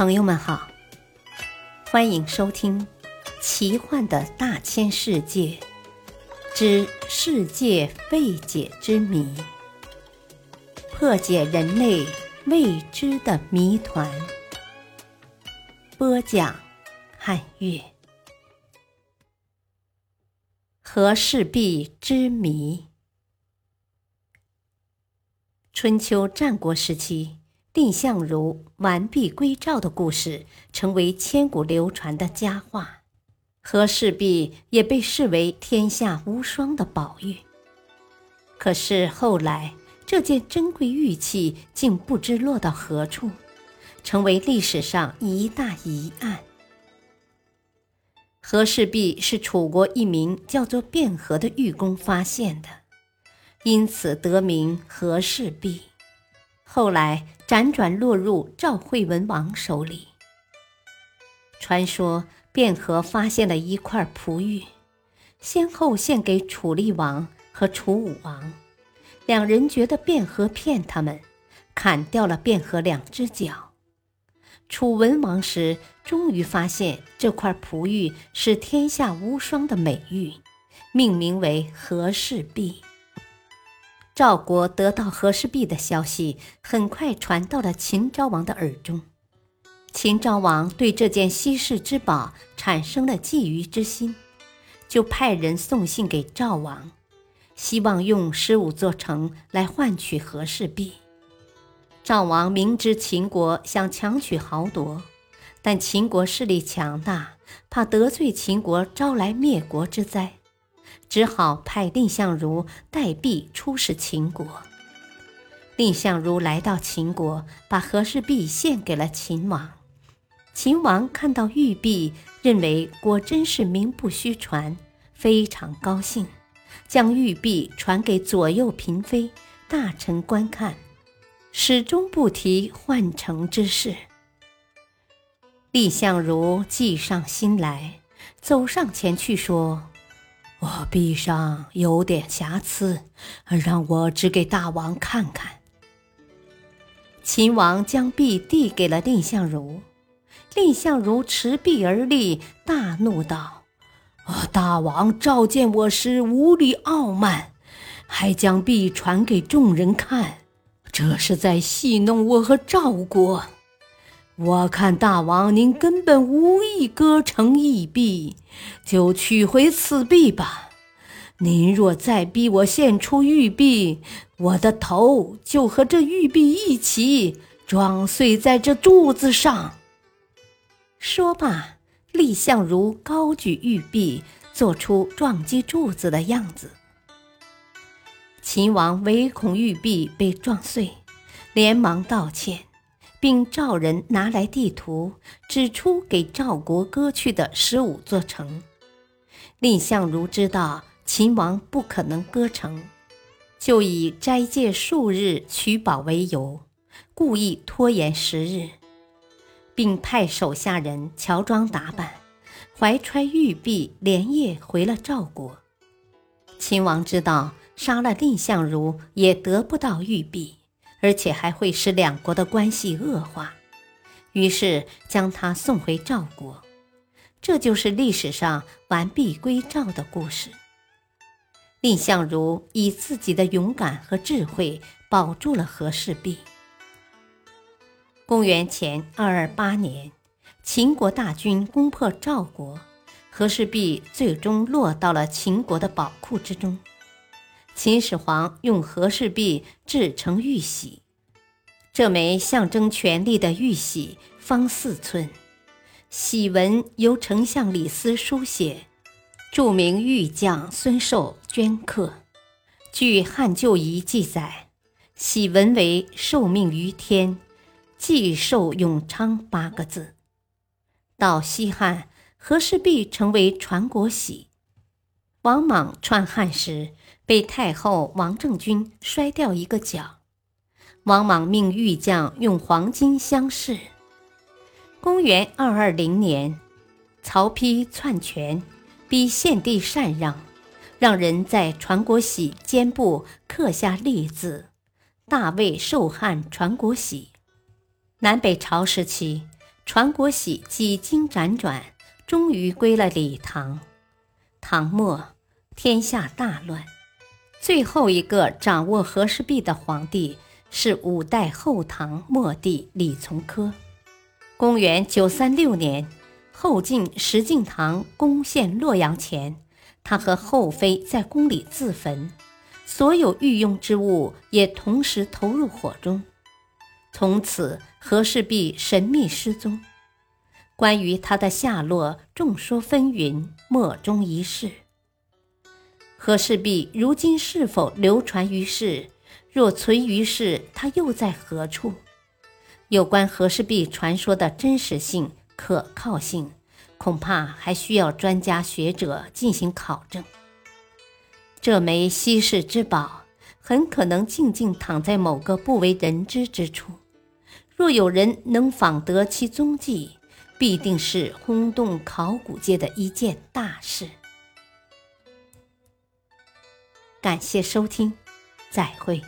朋友们好，欢迎收听《奇幻的大千世界之世界未解之谜》，破解人类未知的谜团。播讲：汉乐。和氏璧之谜。春秋战国时期。蔺相如完璧归赵的故事成为千古流传的佳话，和氏璧也被视为天下无双的宝玉。可是后来，这件珍贵玉器竟不知落到何处，成为历史上一大疑案。和氏璧是楚国一名叫做卞和的玉工发现的，因此得名和氏璧。后来辗转落入赵惠文王手里。传说卞和发现了一块璞玉，先后献给楚厉王和楚武王，两人觉得卞和骗他们，砍掉了卞和两只脚。楚文王时终于发现这块璞玉是天下无双的美玉，命名为和氏璧。赵国得到和氏璧的消息，很快传到了秦昭王的耳中。秦昭王对这件稀世之宝产生了觊觎之心，就派人送信给赵王，希望用十五座城来换取和氏璧。赵王明知秦国想强取豪夺，但秦国势力强大，怕得罪秦国招来灭国之灾。只好派蔺相如带璧出使秦国。蔺相如来到秦国，把和氏璧献给了秦王。秦王看到玉璧，认为果真是名不虚传，非常高兴，将玉璧传给左右嫔妃、大臣观看，始终不提换城之事。蔺相如计上心来，走上前去说。我臂上有点瑕疵，让我指给大王看看。秦王将璧递给了蔺相如，蔺相如持璧而立，大怒道：“大王召见我时无礼傲慢，还将璧传给众人看，这是在戏弄我和赵国。”我看大王您根本无意割成一璧，就取回此璧吧。您若再逼我献出玉璧，我的头就和这玉璧一起撞碎在这柱子上。说罢，蔺相如高举玉璧，做出撞击柱子的样子。秦王唯恐玉璧被撞碎，连忙道歉。并召人拿来地图，指出给赵国割去的十五座城。蔺相如知道秦王不可能割城，就以斋戒数日取宝为由，故意拖延时日，并派手下人乔装打扮，怀揣玉璧，连夜回了赵国。秦王知道杀了蔺相如也得不到玉璧。而且还会使两国的关系恶化，于是将他送回赵国。这就是历史上完璧归赵的故事。蔺相如以自己的勇敢和智慧保住了和氏璧。公元前二二八年，秦国大军攻破赵国，和氏璧最终落到了秦国的宝库之中。秦始皇用和氏璧制成玉玺，这枚象征权力的玉玺方四寸，玺文由丞相李斯书写，著名玉匠孙寿镌刻。据《汉旧仪》记载，玺文为“受命于天，既寿永昌”八个字。到西汉，和氏璧成为传国玺。王莽篡汉时。被太后王政君摔掉一个角，王莽命玉匠用黄金镶饰。公元二二零年，曹丕篡权，逼献帝禅让，让人在传国玺肩部刻下立字“大魏受汉传国玺”。南北朝时期，传国玺几经辗转，终于归了李唐。唐末，天下大乱，最后一个掌握和氏璧的皇帝是五代后唐末帝李从珂。公元九三六年，后晋石敬瑭攻陷洛阳前，他和后妃在宫里自焚，所有御用之物也同时投入火中。从此，和氏璧神秘失踪。关于他的下落，众说纷纭，莫衷一是。和氏璧如今是否流传于世？若存于世，它又在何处？有关和氏璧传说的真实性、可靠性，恐怕还需要专家学者进行考证。这枚稀世之宝，很可能静静躺在某个不为人知之处。若有人能访得其踪迹，必定是轰动考古界的一件大事。感谢收听，再会。